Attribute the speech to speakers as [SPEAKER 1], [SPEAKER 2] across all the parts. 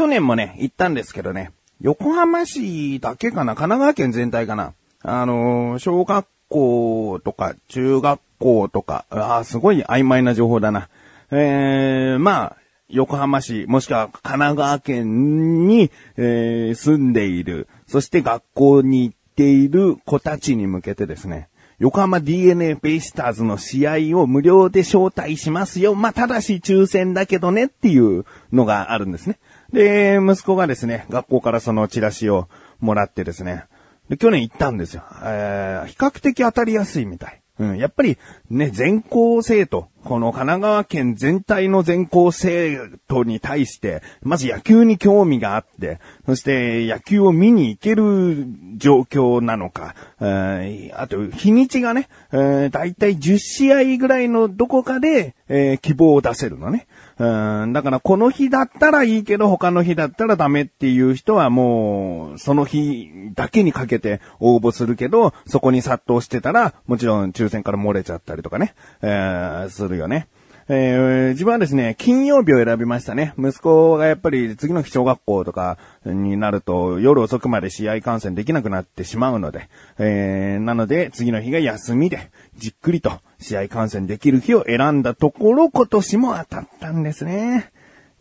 [SPEAKER 1] 去年もね、行ったんですけどね、横浜市だけかな神奈川県全体かなあのー、小学校とか中学校とか、ああ、すごい曖昧な情報だな。えー、まあ、横浜市、もしくは神奈川県に、えー、住んでいる、そして学校に行っている子たちに向けてですね、横浜 DNA ベイスターズの試合を無料で招待しますよ。まあ、ただし抽選だけどねっていうのがあるんですね。で、息子がですね、学校からそのチラシをもらってですね、で去年行ったんですよ。えー、比較的当たりやすいみたい。うん、やっぱりね、全校生徒、この神奈川県全体の全校生徒に対して、まず野球に興味があって、そして野球を見に行ける状況なのか、えー、あと日にちがね、えー、だいたい10試合ぐらいのどこかで、えー、希望を出せるのね。うん、だからこの日だったらいいけど他の日だったらダメっていう人はもう、その日だけにかけて応募するけど、そこに殺到してたら、もちろん抽選から漏れちゃったりとかね、えー、するよね。えー、自分はですね、金曜日を選びましたね。息子がやっぱり次の日小学校とかになると夜遅くまで試合観戦できなくなってしまうので、えー、なので次の日が休みで、じっくりと試合観戦できる日を選んだところ今年も当たったんですね。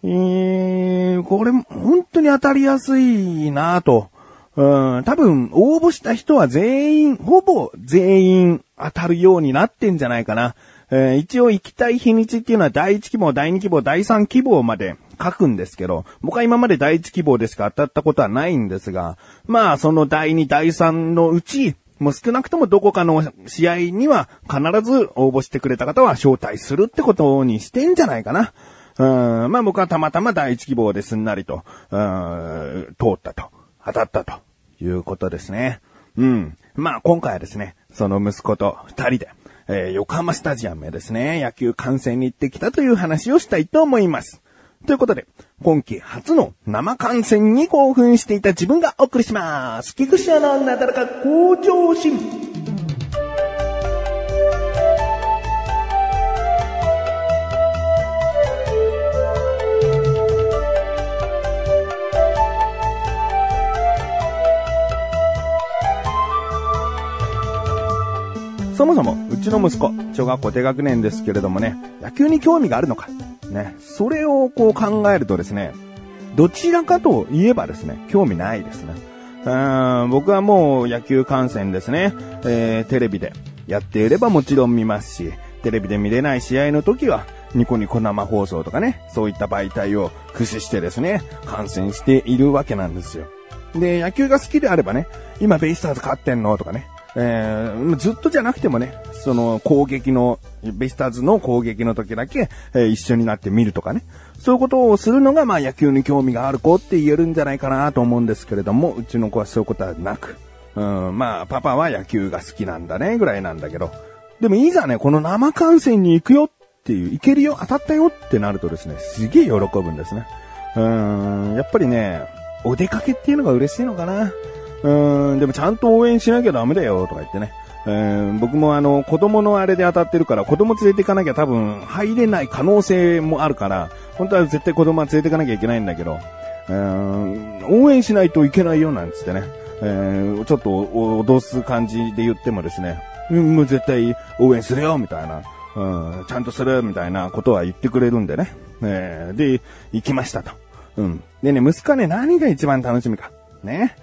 [SPEAKER 1] えー、これ本当に当たりやすいなと。うん、多分応募した人は全員、ほぼ全員当たるようになってんじゃないかな。えー、一応行きたい日にちっていうのは第1希望、第2希望、第3希望まで書くんですけど、僕は今まで第1希望でしか当たったことはないんですが、まあその第2、第3のうち、もう少なくともどこかの試合には必ず応募してくれた方は招待するってことにしてんじゃないかな。うん、まあ僕はたまたま第一希望ですんなりと、うん、通ったと、当たったということですね。うん。まあ今回はですね、その息子と二人で、えー、横浜スタジアムへですね、野球観戦に行ってきたという話をしたいと思います。ということで、今季初の生観戦に興奮していた自分がお送りします。菊池アナなだらか向上心。そもそも、うちの息子、小学校低学年ですけれどもね、野球に興味があるのか、ね、それをこう考えるとですね、どちらかといえばですね、興味ないですね。うん僕はもう野球観戦ですね、えー、テレビでやっていればもちろん見ますし、テレビで見れない試合の時は、ニコニコ生放送とかね、そういった媒体を駆使してですね、観戦しているわけなんですよ。で、野球が好きであればね、今ベイスターズ勝ってんのとかね、えー、ずっとじゃなくてもね、その攻撃の、ベイスターズの攻撃の時だけ、えー、一緒になって見るとかね。そういうことをするのが、まあ野球に興味がある子って言えるんじゃないかなと思うんですけれども、うちの子はそういうことはなく。うん、まあ、パパは野球が好きなんだね、ぐらいなんだけど。でもいざね、この生観戦に行くよっていう、行けるよ、当たったよってなるとですね、すげえ喜ぶんですね。うん、やっぱりね、お出かけっていうのが嬉しいのかな。うん、でもちゃんと応援しなきゃダメだよ、とか言ってね。えー、僕もあの、子供のあれで当たってるから、子供連れて行かなきゃ多分入れない可能性もあるから、本当は絶対子供は連れて行かなきゃいけないんだけど、えー、応援しないといけないよ、なんつってね。えー、ちょっと脅す感じで言ってもですね、うん、もう絶対応援するよ、みたいな。うん、ちゃんとする、みたいなことは言ってくれるんでね。えー、で、行きましたと。うん。でね、息子はね、何が一番楽しみか。ね。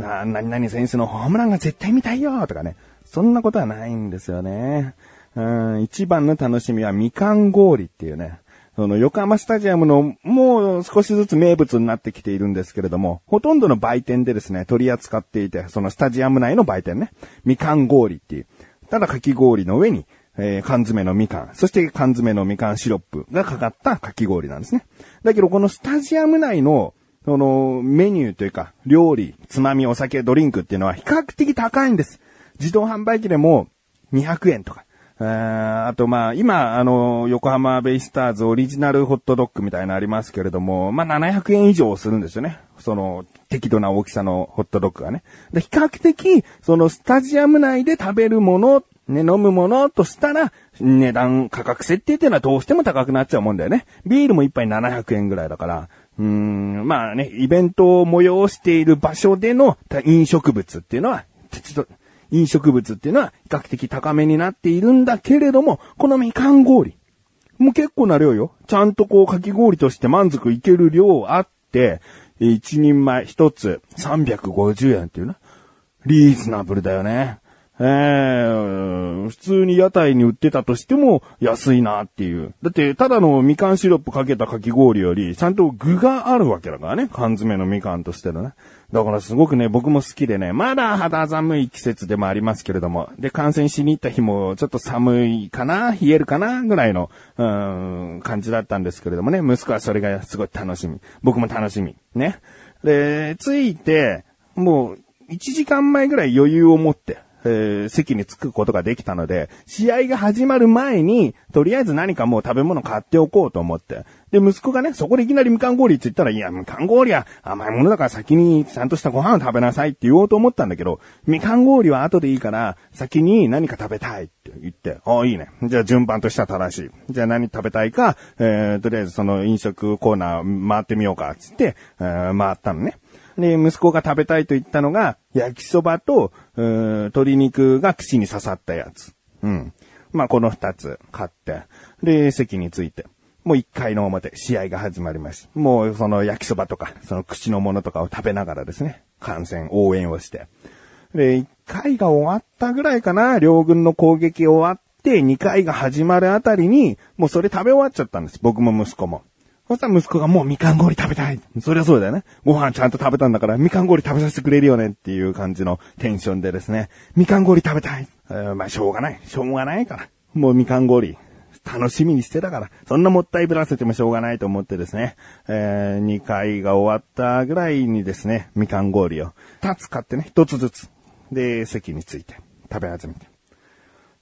[SPEAKER 1] あ何々選手のホームランが絶対見たいよとかね。そんなことはないんですよね。うん、一番の楽しみはみかん氷っていうね。その横浜スタジアムのもう少しずつ名物になってきているんですけれども、ほとんどの売店でですね、取り扱っていて、そのスタジアム内の売店ね、みかん氷っていう。ただかき氷の上に、えー、缶詰のみかん、そして缶詰のみかんシロップがかかったかき氷なんですね。だけどこのスタジアム内のその、メニューというか、料理、つまみ、お酒、ドリンクっていうのは比較的高いんです。自動販売機でも200円とか。ああとまあ、今、あの、横浜ベイスターズオリジナルホットドッグみたいなのありますけれども、まあ700円以上するんですよね。その、適度な大きさのホットドッグがね。で比較的、そのスタジアム内で食べるもの、ね、飲むものとしたら、値段、価格設定っていうのはどうしても高くなっちゃうもんだよね。ビールも一杯700円ぐらいだから、うーん、まあね、イベントを催している場所での飲食物っていうのは、ちょっと、飲食物っていうのは比較的高めになっているんだけれども、このみかん氷。もう結構な量よ。ちゃんとこうかき氷として満足いける量あって、一人前一つ350円っていうな。リーズナブルだよね。えー、普通に屋台に売ってたとしても安いなっていう。だって、ただのみかんシロップかけたかき氷より、ちゃんと具があるわけだからね。缶詰のみかんとしてのね。だからすごくね、僕も好きでね、まだ肌寒い季節でもありますけれども、で、感染しに行った日もちょっと寒いかな、冷えるかな、ぐらいの、うん、感じだったんですけれどもね、息子はそれがすごい楽しみ。僕も楽しみ。ね。で、着いて、もう、1時間前ぐらい余裕を持って、えー、席に着くことができたので、試合が始まる前に、とりあえず何かもう食べ物買っておこうと思って。で、息子がね、そこでいきなりみかん氷って言ったら、いや、みかん氷は甘いものだから先にちゃんとしたご飯を食べなさいって言おうと思ったんだけど、みかん氷は後でいいから、先に何か食べたいって言って、ああ、いいね。じゃあ順番としては正しい。じゃあ何食べたいか、えー、とりあえずその飲食コーナー回ってみようか、つって、えー、回ったのね。で、息子が食べたいと言ったのが、焼きそばと、鶏肉が口に刺さったやつ。うん。まあ、この二つ買って、で、席について。もう一回の表、試合が始まります。もうその焼きそばとか、その口のものとかを食べながらですね、観戦、応援をして。で、一回が終わったぐらいかな、両軍の攻撃終わって、二回が始まるあたりに、もうそれ食べ終わっちゃったんです。僕も息子も。そしたら息子がもうみかん氷食べたい。そりゃそうだよね。ご飯ちゃんと食べたんだからみかん氷食べさせてくれるよねっていう感じのテンションでですね。みかん氷食べたい。えー、まあしょうがない。しょうがないから。もうみかん氷。楽しみにしてたから。そんなもったいぶらせてもしょうがないと思ってですね。えー、2回が終わったぐらいにですね、みかん氷を2つ買ってね、1つずつ。で、席について食べ始めて。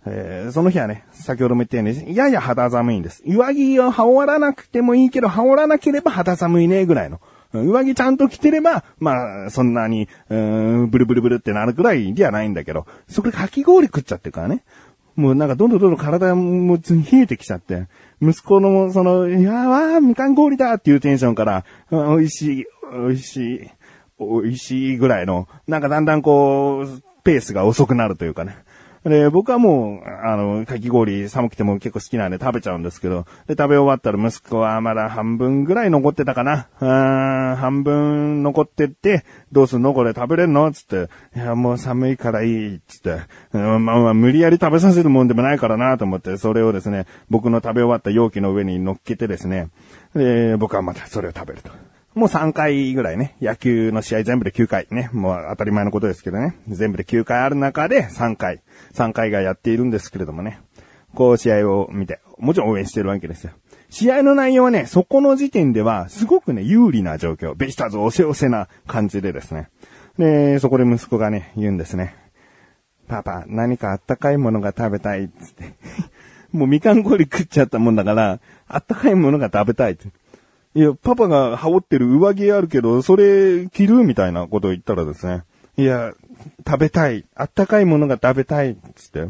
[SPEAKER 1] えー、その日はね、先ほども言ったように、やや肌寒いんです。上着を羽織らなくてもいいけど、羽織らなければ肌寒いね、ぐらいの。上着ちゃんと着てれば、まあ、そんなに、うーん、ブルブルブルってなるくらいではないんだけど、そこでかき氷食っちゃってるからね。もうなんかどんどんどんどん体も冷えてきちゃって、息子のその、いやー、みかん氷だっていうテンションから、美味しい、美味しい、美味しいぐらいの、なんかだんだんこう、ペースが遅くなるというかね。で、僕はもう、あの、かき氷寒くても結構好きなんで食べちゃうんですけど、で、食べ終わったら息子はまだ半分ぐらい残ってたかな。うん、半分残ってって、どうすんのこれ食べれんのつって、いや、もう寒いからいい、つって、うん、まあまあ、無理やり食べさせるもんでもないからなと思って、それをですね、僕の食べ終わった容器の上に乗っけてですね、で、僕はまたそれを食べると。もう3回ぐらいね、野球の試合全部で9回ね、もう当たり前のことですけどね、全部で9回ある中で3回、3回がやっているんですけれどもね、こう試合を見て、もちろん応援してるわけですよ。試合の内容はね、そこの時点では、すごくね、有利な状況、ベイスターズ押せ押せな感じでですね。で、そこで息子がね、言うんですね。パパ、何かあったかいものが食べたい、つって。もうみかん氷食っちゃったもんだから、あったかいものが食べたいって。いや、パパが羽織ってる上着あるけど、それ着るみたいなことを言ったらですね。いや、食べたい。あったかいものが食べたい。つって。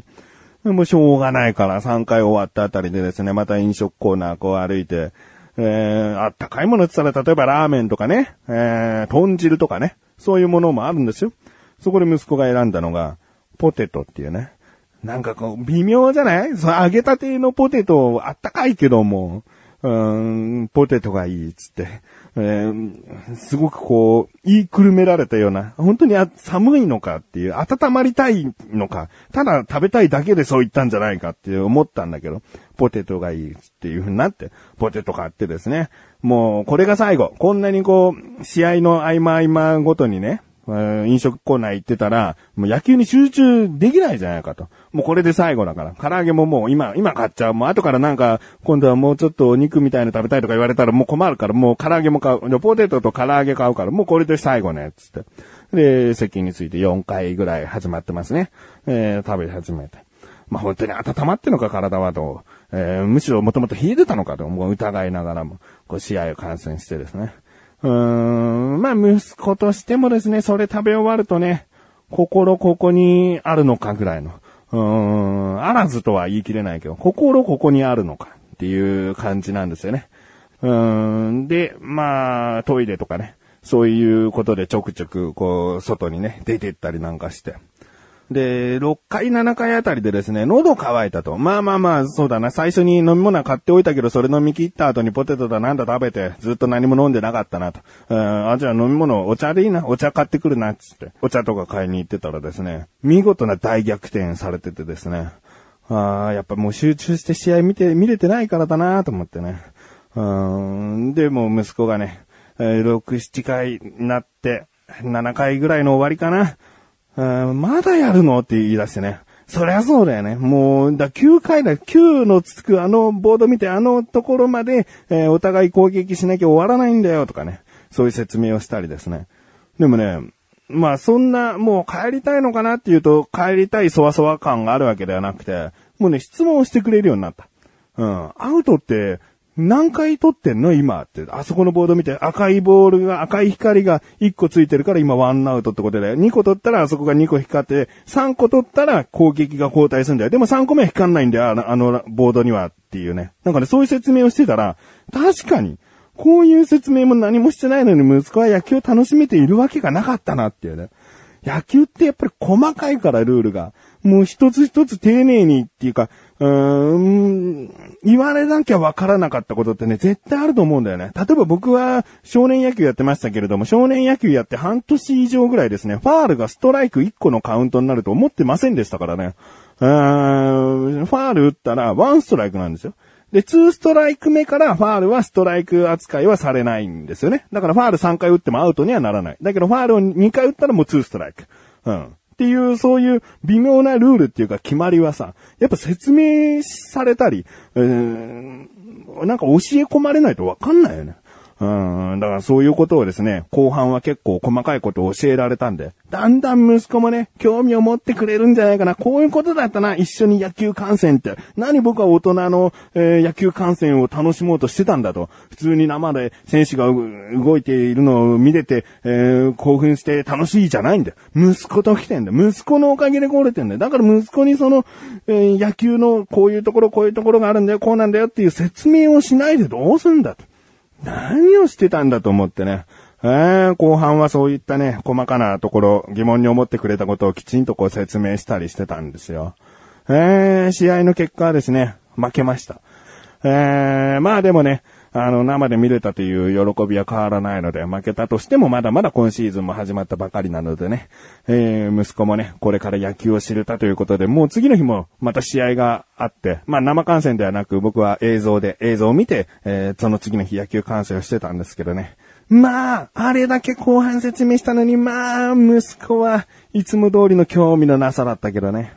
[SPEAKER 1] でもしょうがないから3回終わったあたりでですね、また飲食コーナーこう歩いて、えー、あったかいものって言ったら、例えばラーメンとかね、えー、豚汁とかね、そういうものもあるんですよ。そこで息子が選んだのが、ポテトっていうね。なんかこう、微妙じゃない？その揚げたてのポテト、あったかいけども、うーん、ポテトがいいつって、えー、すごくこう、言いくるめられたような、本当に寒いのかっていう、温まりたいのか、ただ食べたいだけでそう言ったんじゃないかって思ったんだけど、ポテトがいいっていう風になって、ポテト買ってですね、もうこれが最後、こんなにこう、試合の合間合間ごとにね、飲食コーナー行ってたら、もう野球に集中できないじゃないかと。もうこれで最後だから。唐揚げももう今、今買っちゃう。もう後からなんか、今度はもうちょっとお肉みたいな食べたいとか言われたらもう困るから、もう唐揚げも買う。ポテトと唐揚げ買うから、もうこれで最後ね、つって。で、席について4回ぐらい始まってますね。えー、食べ始めて。まあ、本当に温まってんのか体はと、えー、むしろもともと冷えてたのかと、もう疑いながらも、こう試合を観戦してですね。うーん、まあ、息子としてもですね、それ食べ終わるとね、心ここにあるのかぐらいの。うーん、あらずとは言い切れないけど、心ここにあるのかっていう感じなんですよね。うーん、で、まあ、トイレとかね、そういうことでちょくちょく、こう、外にね、出てったりなんかして。で、6回、7回あたりでですね、喉乾いたと。まあまあまあ、そうだな。最初に飲み物は買っておいたけど、それ飲み切った後にポテトだなんだ食べて、ずっと何も飲んでなかったなと。うん、あ、じゃあ飲み物、お茶でいいな。お茶買ってくるな、つって。お茶とか買いに行ってたらですね、見事な大逆転されててですね。ああ、やっぱもう集中して試合見て、見れてないからだなと思ってね。うん、で、も息子がね、え6、7回なって、7回ぐらいの終わりかな。まだやるの？って言い出してね。そりゃそうだよね。もう、だ、9回だ。9のつくあのボード見て、あのところまで、えーお互い攻撃しなきゃ終わらないんだよとかね。そういう説明をしたりですね。でもね、まあそんな、もう帰りたいのかなっていうと、帰りたいそわそわ感があるわけではなくて、もうね、質問をしてくれるようになった。うん。アウトって、何回取ってんの？今って。あそこのボード見て赤いボールが、赤い光が1個ついてるから今ワンアウトってことで、2個取ったらあそこが2個光って、3個取ったら攻撃が交代するんだよ。でも3個目は光んないんだよ、あのあのボードにはっていうね。なんかね、そういう説明をしてたら、確かに、こういう説明も何もしてないのに息子は野球を楽しめているわけがなかったなっていうね。野球ってやっぱり細かいからルールが。もう一つ一つ丁寧にっていうか、うーん、言われなきゃわからなかったことってね、絶対あると思うんだよね。例えば僕は少年野球やってましたけれども、少年野球やって半年以上ぐらいですね、ファールがストライク1個のカウントになると思ってませんでしたからね。うーん、ファール打ったらワンストライクなんですよ。で、ツーストライク目からファールはストライク扱いはされないんですよね。だからファール3回打ってもアウトにはならない。だけどファールを2回打ったらもうツーストライク。うん。っていう、そういう微妙なルールっていうか決まりはさ、やっぱ説明されたり、うー、なんか教え込まれないとわかんないよね。うん、だからそういうことをですね、後半は結構細かいことを教えられたんで、だんだん息子もね、興味を持ってくれるんじゃないかな。こういうことだったな、一緒に野球観戦って。何僕は大人の、えー野球観戦を楽しもうとしてたんだと。普通に生で選手が動いているのを見れて、えー興奮して楽しいじゃないんだよ。息子と来てんだよ。息子のおかげで来れてんだよ。だから息子にその、えー野球のこういうところ、こういうところがあるんだよ、こうなんだよっていう説明をしないでどうすんだと。何をしてたんだと思ってね。えー後半はそういったね、細かなところ、疑問に思ってくれたことをきちんとこう説明したりしてたんですよ。えー試合の結果はですね、負けました。えーまあでもね、あの、生で見れたという喜びは変わらないので、負けたとしてもまだまだ今シーズンも始まったばかりなのでね、えー息子もね、これから野球を知れたということで、もう次の日もまた試合があって、まあ生観戦ではなく僕は映像で、映像を見て、えーその次の日野球観戦をしてたんですけどね。まあ、あれだけ後半説明したのに、まあ、息子はいつも通りの興味のなさだったけどね。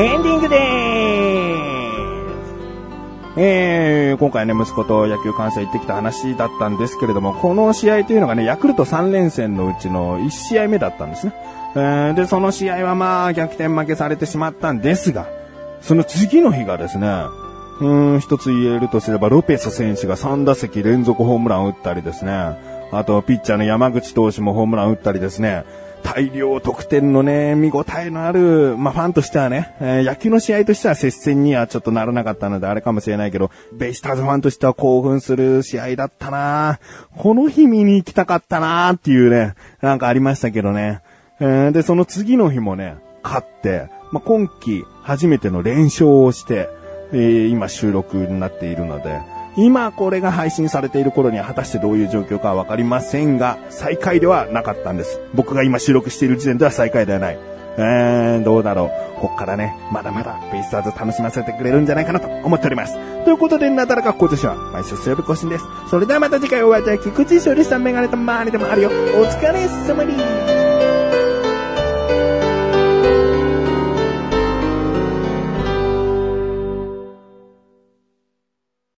[SPEAKER 1] エンディングでーす。えー、今回ね、息子と野球観戦行ってきた話だったんですけれども、この試合というのがね、ヤクルト3連戦のうちの1試合目だったんですね。えー、で、その試合はまあ、逆転負けされてしまったんですが、その次の日がですね、うん、一つ言えるとすれば、ロペス選手が3打席連続ホームランを打ったりですね、あと、ピッチャーの山口投手もホームラン打ったりですね、大量得点のね、見応えのある、まあ、ファンとしてはね、えー野球の試合としては接戦にはちょっとならなかったのであれかもしれないけど、ベイスターズファンとしては興奮する試合だったな。この日見に行きたかったなっていうね、なんかありましたけどね。えーで、その次の日もね、勝って、まあ、今季初めての連勝をして、えー今収録になっているので、今これが配信されている頃には果たしてどういう状況かはわかりませんが、最下位ではなかったんです。僕が今収録している時点では最下位ではない。えー、どうだろう。こっからね、まだまだベイスターズ楽しませてくれるんじゃないかなと思っております。ということで、なだらか今年は毎週水曜日更新です。それではまた次回お会いいたい菊池勝利したメガネとマーニでもあるよ。お疲れ様に。